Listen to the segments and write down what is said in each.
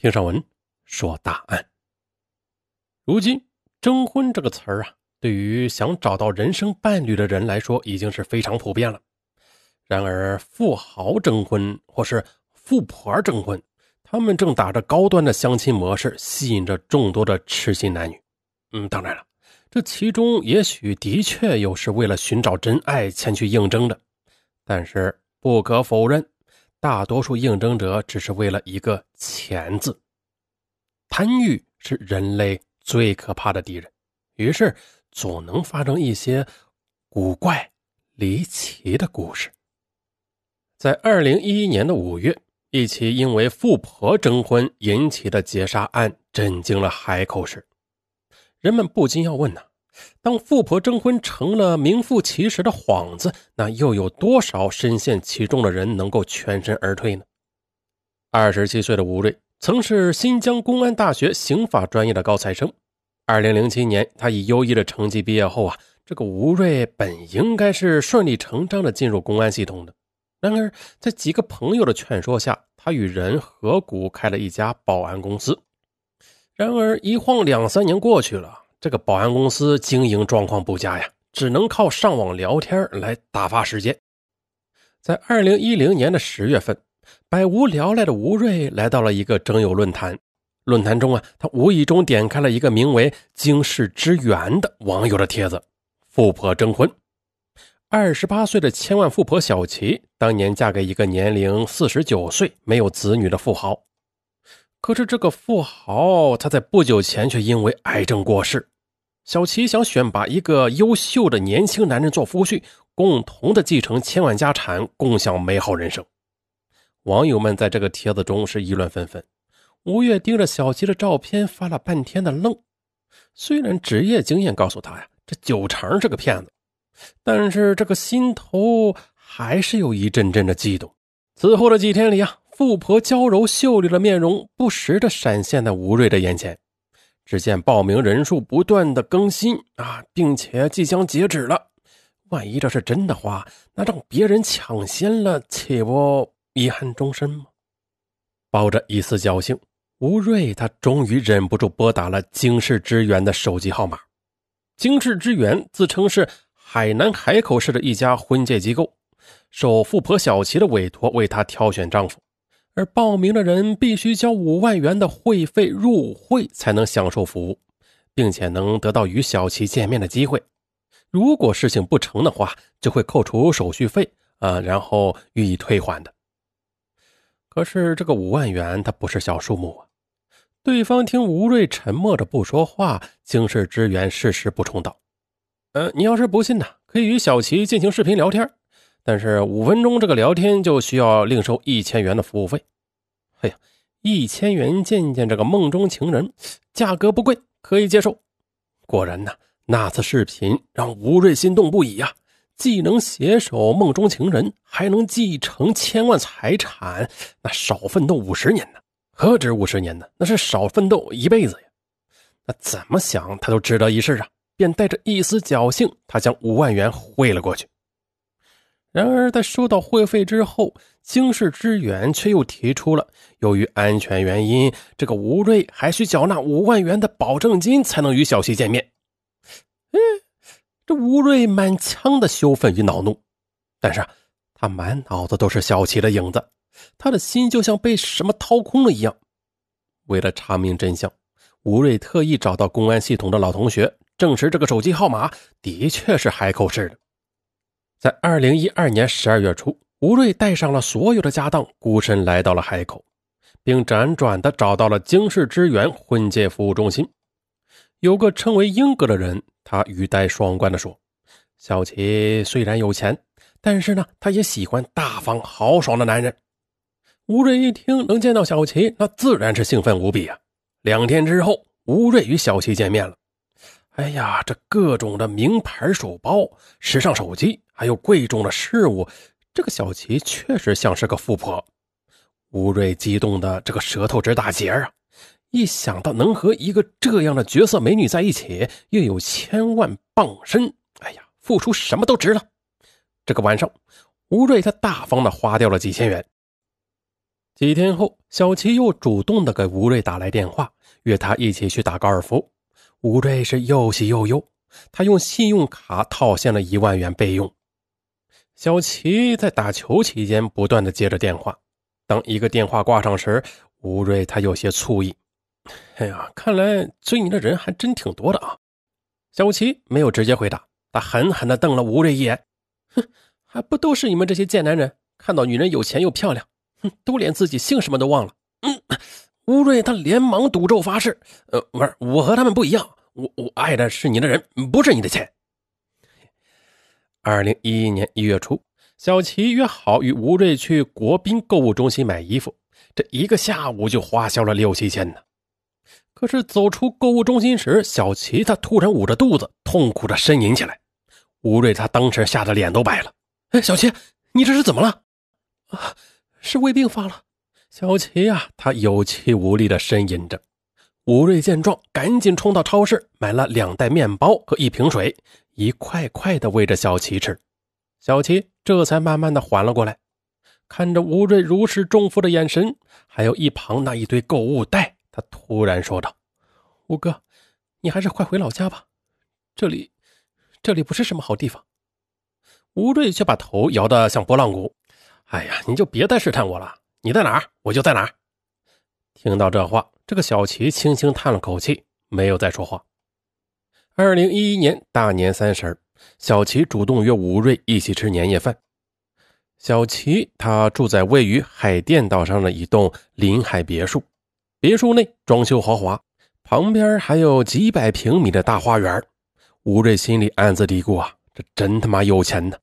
听上文说大案。如今“征婚”这个词儿啊，对于想找到人生伴侣的人来说，已经是非常普遍了。然而，富豪征婚或是富婆征婚，他们正打着高端的相亲模式，吸引着众多的痴心男女。嗯，当然了，这其中也许的确有是为了寻找真爱前去应征的，但是不可否认，大多数应征者只是为了一个“钱”字。贪欲是人类最可怕的敌人，于是总能发生一些古怪、离奇的故事。在二零一一年的五月，一起因为富婆征婚引起的劫杀案震惊了海口市。人们不禁要问呐：当富婆征婚成了名副其实的幌子，那又有多少深陷其中的人能够全身而退呢？二十七岁的吴瑞曾是新疆公安大学刑法专业的高材生。二零零七年，他以优异的成绩毕业后啊，这个吴瑞本应该是顺理成章的进入公安系统的。然而，在几个朋友的劝说下，他与人合股开了一家保安公司。然而，一晃两三年过去了，这个保安公司经营状况不佳呀，只能靠上网聊天来打发时间。在二零一零年的十月份，百无聊赖的吴瑞来到了一个征友论坛。论坛中啊，他无意中点开了一个名为“惊世之源”的网友的帖子，富婆征婚。二十八岁的千万富婆小琪，当年嫁给一个年龄四十九岁、没有子女的富豪。可是这个富豪，他在不久前却因为癌症过世。小琪想选拔一个优秀的年轻男人做夫婿，共同的继承千万家产，共享美好人生。网友们在这个帖子中是议论纷纷。吴越盯着小琪的照片发了半天的愣。虽然职业经验告诉他呀，这九成是个骗子。但是这个心头还是有一阵阵的悸动。此后的几天里啊，富婆娇柔秀丽的面容不时的闪现在吴瑞的眼前。只见报名人数不断的更新啊，并且即将截止了。万一这是真的话，那让别人抢先了，岂不遗憾终身吗？抱着一丝侥幸，吴瑞他终于忍不住拨打了经世之源的手机号码。经世之源自称是。海南海口市的一家婚介机构，受富婆小琪的委托为她挑选丈夫，而报名的人必须交五万元的会费入会才能享受服务，并且能得到与小琪见面的机会。如果事情不成的话，就会扣除手续费啊，然后予以退还的。可是这个五万元它不是小数目啊！对方听吴瑞沉默着不说话，经世之源适时补充道。呃，你要是不信呢，可以与小琪进行视频聊天，但是五分钟这个聊天就需要另收一千元的服务费。哎呀，一千元见见这个梦中情人，价格不贵，可以接受。果然呢，那次视频让吴瑞心动不已呀，既能携手梦中情人，还能继承千万财产，那少奋斗五十年呢？何止五十年呢？那是少奋斗一辈子呀！那怎么想他都值得一试啊！便带着一丝侥幸，他将五万元汇了过去。然而，在收到会费之后，经世之源却又提出了，由于安全原因，这个吴瑞还需缴纳五万元的保证金才能与小琪见面。嗯，这吴瑞满腔的羞愤与恼怒，但是他满脑子都是小琪的影子，他的心就像被什么掏空了一样。为了查明真相，吴瑞特意找到公安系统的老同学。证实这个手机号码的确是海口市的。在二零一二年十二月初，吴瑞带上了所有的家当，孤身来到了海口，并辗转的找到了经世之源婚介服务中心。有个称为英哥的人，他语带双关的说：“小琪虽然有钱，但是呢，他也喜欢大方豪爽的男人。”吴瑞一听能见到小琪，那自然是兴奋无比啊！两天之后，吴瑞与小琪见面了。哎呀，这各种的名牌手包、时尚手机，还有贵重的饰物，这个小琪确实像是个富婆。吴瑞激动的这个舌头直打结啊！一想到能和一个这样的绝色美女在一起，又有千万傍身，哎呀，付出什么都值了。这个晚上，吴瑞他大方的花掉了几千元。几天后，小齐又主动的给吴瑞打来电话，约他一起去打高尔夫。吴瑞是又喜又忧，他用信用卡套现了一万元备用。小齐在打球期间不断的接着电话，当一个电话挂上时，吴瑞他有些醋意：“哎呀，看来追你的人还真挺多的啊。”小齐没有直接回答，他狠狠的瞪了吴瑞一眼：“哼，还不都是你们这些贱男人，看到女人有钱又漂亮。”哼，都连自己姓什么都忘了。吴瑞他连忙赌咒发誓：“呃，不是，我和他们不一样，我我爱的是你的人，不是你的钱。”二零一一年一月初，小齐约好与吴瑞去国宾购物中心买衣服，这一个下午就花销了六七千呢。可是走出购物中心时，小齐他突然捂着肚子，痛苦的呻吟起来。吴瑞他当时吓得脸都白了：“哎，小齐，你这是怎么了？”啊！是胃病发了，小齐啊，他有气无力的呻吟着。吴瑞见状，赶紧冲到超市买了两袋面包和一瓶水，一块块的喂着小齐吃。小齐这才慢慢的缓了过来，看着吴瑞如释重负的眼神，还有一旁那一堆购物袋，他突然说道：“吴哥，你还是快回老家吧，这里，这里不是什么好地方。”吴瑞却把头摇得像拨浪鼓。哎呀，你就别再试探我了。你在哪儿，我就在哪儿。听到这话，这个小齐轻轻叹了口气，没有再说话。二零一一年大年三十小齐主动约吴瑞一起吃年夜饭。小齐他住在位于海淀岛上的一栋临海别墅，别墅内装修豪华，旁边还有几百平米的大花园。吴瑞心里暗自嘀咕啊，这真他妈有钱呢。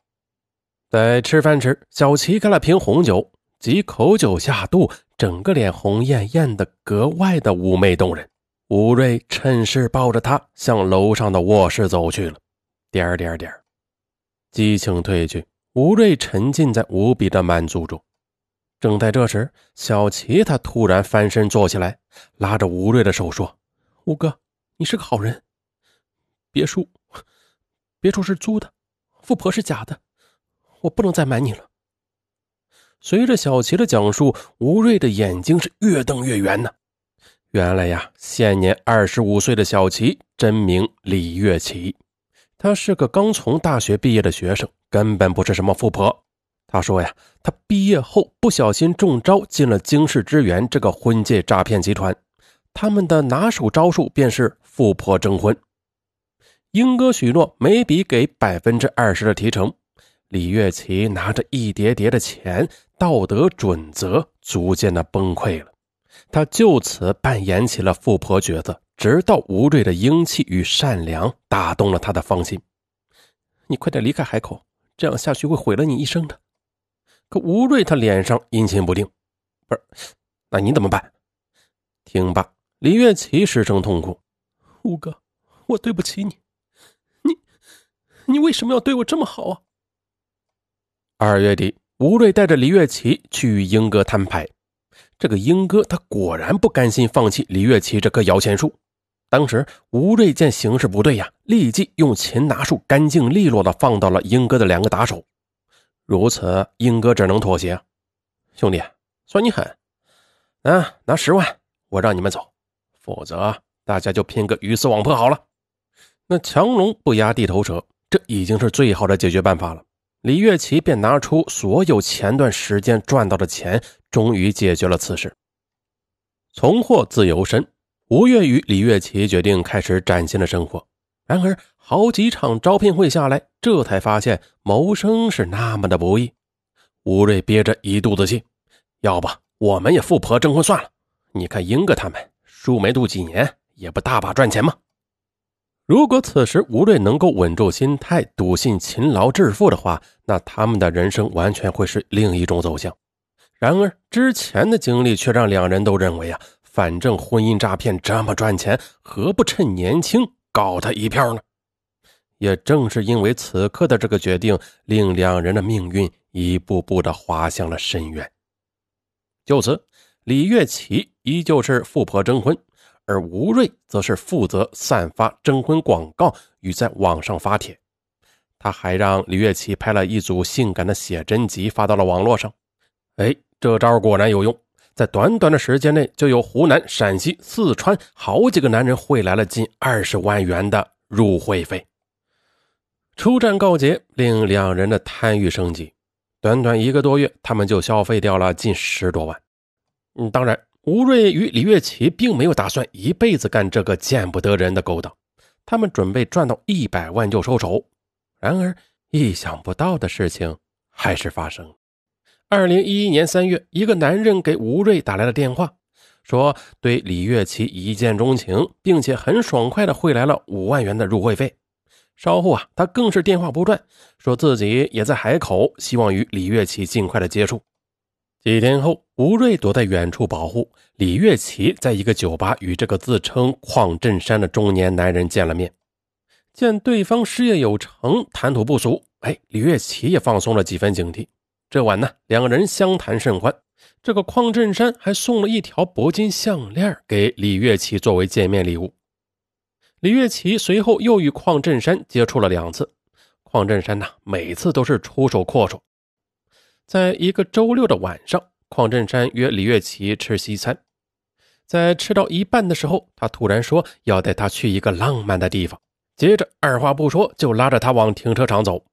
在吃饭时，小齐开了瓶红酒，几口酒下肚，整个脸红艳艳的，格外的妩媚动人。吴瑞趁势抱着她向楼上的卧室走去了。点儿点儿点儿，激情褪去，吴瑞沉浸在无比的满足中。正在这时，小齐他突然翻身坐起来，拉着吴瑞的手说：“吴哥，你是个好人。别墅，别墅是租的，富婆是假的。”我不能再瞒你了。随着小齐的讲述，吴瑞的眼睛是越瞪越圆呢。原来呀，现年二十五岁的小齐真名李月琪，他是个刚从大学毕业的学生，根本不是什么富婆。他说呀，他毕业后不小心中招进了京世之源这个婚介诈骗集团，他们的拿手招数便是富婆征婚。英哥许诺每笔给百分之二十的提成。李月琪拿着一叠叠的钱，道德准则逐渐的崩溃了。他就此扮演起了富婆角色，直到吴瑞的英气与善良打动了他的芳心。你快点离开海口，这样下去会毁了你一生的。可吴瑞他脸上阴晴不定，不是？那你怎么办？听罢，李月琪失声痛哭：“吴哥，我对不起你，你，你为什么要对我这么好啊？”二月底，吴瑞带着李月琪去与英哥摊牌。这个英哥他果然不甘心放弃李月琪这棵摇钱树。当时吴瑞见形势不对呀，立即用擒拿术干净利落的放到了英哥的两个打手。如此，英哥只能妥协。兄弟，算你狠，啊，拿十万，我让你们走，否则大家就拼个鱼死网破好了。那强龙不压地头蛇，这已经是最好的解决办法了。李月琪便拿出所有前段时间赚到的钱，终于解决了此事。重获自由身，吴越与李月琪决定开始崭新的生活。然而，好几场招聘会下来，这才发现谋生是那么的不易。吴瑞憋着一肚子气，要不我们也富婆征婚算了？你看英哥他们书没读几年，也不大把赚钱吗？如果此时吴瑞能够稳住心态，笃信勤劳致富的话，那他们的人生完全会是另一种走向。然而之前的经历却让两人都认为啊，反正婚姻诈骗这么赚钱，何不趁年轻搞他一票呢？也正是因为此刻的这个决定，令两人的命运一步步的滑向了深渊。就此，李月琪依旧是富婆征婚。而吴瑞则是负责散发征婚广告与在网上发帖，他还让李月琪拍了一组性感的写真集发到了网络上。哎，这招果然有用，在短短的时间内，就有湖南、陕西、四川好几个男人汇来了近二十万元的入会费。出战告捷，令两人的贪欲升级。短短一个多月，他们就消费掉了近十多万。嗯，当然，吴瑞与李月琪并没有打算一辈子干这个见不得人的勾当，他们准备赚到一百万就收手。然而，意想不到的事情还是发生。二零一一年三月，一个男人给吴瑞打来了电话，说对李月琪一见钟情，并且很爽快的汇来了五万元的入会费。稍后啊，他更是电话不断，说自己也在海口，希望与李月琪尽快的接触。几天后，吴瑞躲在远处保护李月琪，在一个酒吧与这个自称邝振山的中年男人见了面。见对方事业有成，谈吐不俗，哎，李月琪也放松了几分警惕。这晚呢，两个人相谈甚欢。这个邝振山还送了一条铂金项链给李月琪作为见面礼物。李月琪随后又与邝振山接触了两次，邝振山呢每次都是出手阔绰。在一个周六的晚上，邝振山约李月琪吃西餐，在吃到一半的时候，他突然说要带她去一个浪漫的地方，接着二话不说就拉着她往停车场走。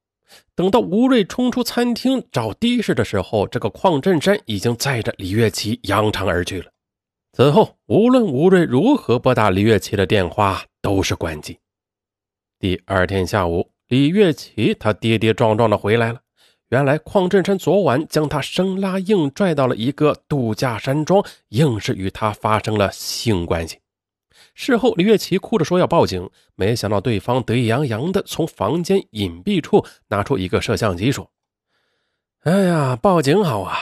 等到吴瑞冲出餐厅找的士的时候，这个邝振山已经载着李月琪扬长而去了。此后，无论吴瑞如何拨打李月琪的电话。都是关机。第二天下午，李月琪他跌跌撞撞的回来了。原来邝振山昨晚将他生拉硬拽到了一个度假山庄，硬是与他发生了性关系。事后，李月琪哭着说要报警，没想到对方得意洋洋的从房间隐蔽处拿出一个摄像机，说：“哎呀，报警好啊！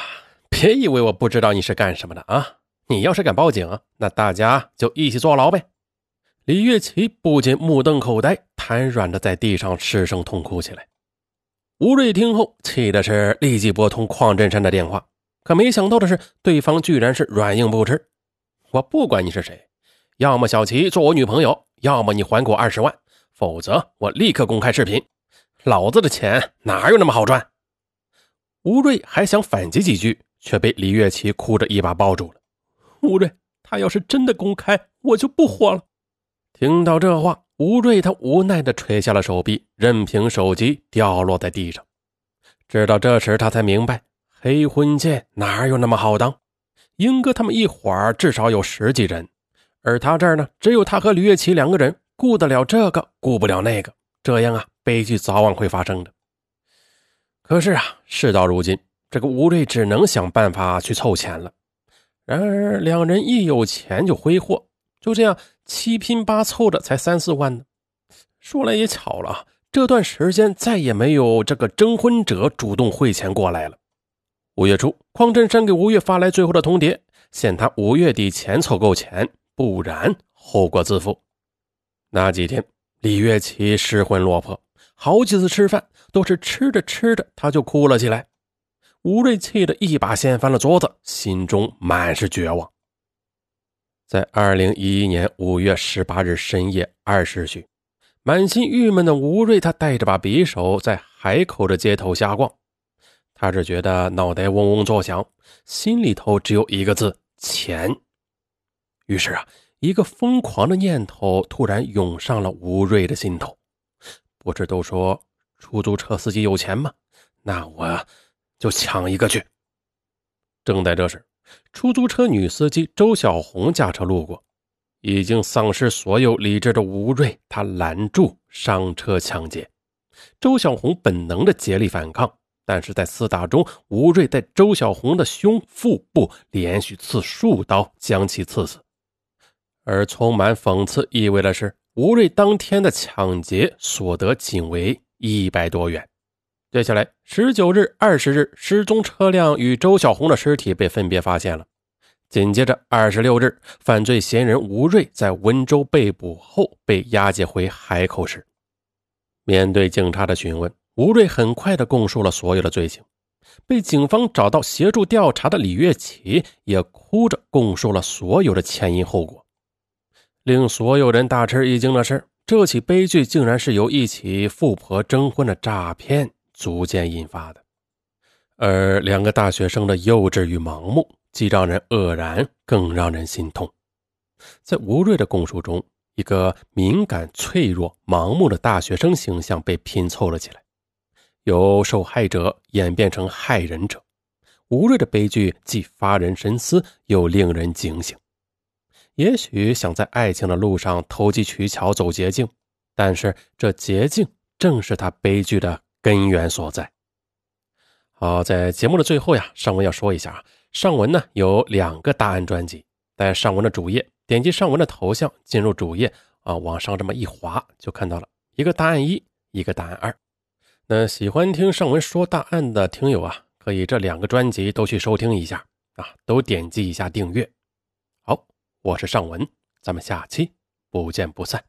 别以为我不知道你是干什么的啊！你要是敢报警，那大家就一起坐牢呗。”李月琪不仅目瞪口呆，瘫软的在地上失声痛哭起来。吴瑞听后，气的是立即拨通邝振山的电话，可没想到的是，对方居然是软硬不吃。我不管你是谁，要么小琪做我女朋友，要么你还给我二十万，否则我立刻公开视频。老子的钱哪有那么好赚？吴瑞还想反击几句，却被李月琪哭着一把抱住了。吴瑞，他要是真的公开，我就不活了。听到这话，吴瑞他无奈地垂下了手臂，任凭手机掉落在地上。直到这时，他才明白，黑婚贱哪有那么好当？英哥他们一伙儿至少有十几人，而他这儿呢，只有他和吕月琪两个人，顾得了这个，顾不了那个，这样啊，悲剧早晚会发生的。可是啊，事到如今，这个吴瑞只能想办法去凑钱了。然而，两人一有钱就挥霍。就这样七拼八凑的才三四万呢。说来也巧了，这段时间再也没有这个征婚者主动汇钱过来了。五月初，匡振山给吴越发来最后的通牒，限他五月底前凑够钱，不然后果自负。那几天，李月琪失魂落魄，好几次吃饭都是吃着吃着他就哭了起来。吴瑞气得一把掀翻了桌子，心中满是绝望。在二零一一年五月十八日深夜二时许，满心郁闷的吴瑞，他带着把匕首在海口的街头瞎逛。他只觉得脑袋嗡嗡作响，心里头只有一个字：钱。于是啊，一个疯狂的念头突然涌上了吴瑞的心头。不是都说出租车司机有钱吗？那我就抢一个去。正在这时。出租车女司机周小红驾车路过，已经丧失所有理智的吴瑞，他拦住上车抢劫。周小红本能的竭力反抗，但是在厮打中，吴瑞在周小红的胸、腹部连续刺数刀，将其刺死。而充满讽刺意味的是，吴瑞当天的抢劫所得仅为一百多元。接下来，十九日、二十日，失踪车辆与周小红的尸体被分别发现了。紧接着，二十六日，犯罪嫌疑人吴瑞在温州被捕后被押解回海口市。面对警察的询问，吴瑞很快的供述了所有的罪行。被警方找到协助调查的李月琪也哭着供述了所有的前因后果。令所有人大吃一惊的是，这起悲剧竟然是由一起富婆征婚的诈骗。逐渐引发的，而两个大学生的幼稚与盲目，既让人愕然，更让人心痛。在吴瑞的供述中，一个敏感、脆弱、盲目的大学生形象被拼凑了起来，由受害者演变成害人者。吴瑞的悲剧既发人深思，又令人警醒。也许想在爱情的路上投机取巧、走捷径，但是这捷径正是他悲剧的根源所在。好，在节目的最后呀，尚文要说一下啊，尚文呢有两个大案专辑，在尚文的主页，点击尚文的头像进入主页啊，往上这么一滑就看到了一个答案一，一个答案二。那喜欢听尚文说大案的听友啊。可以，这两个专辑都去收听一下啊，都点击一下订阅。好，我是尚文，咱们下期不见不散。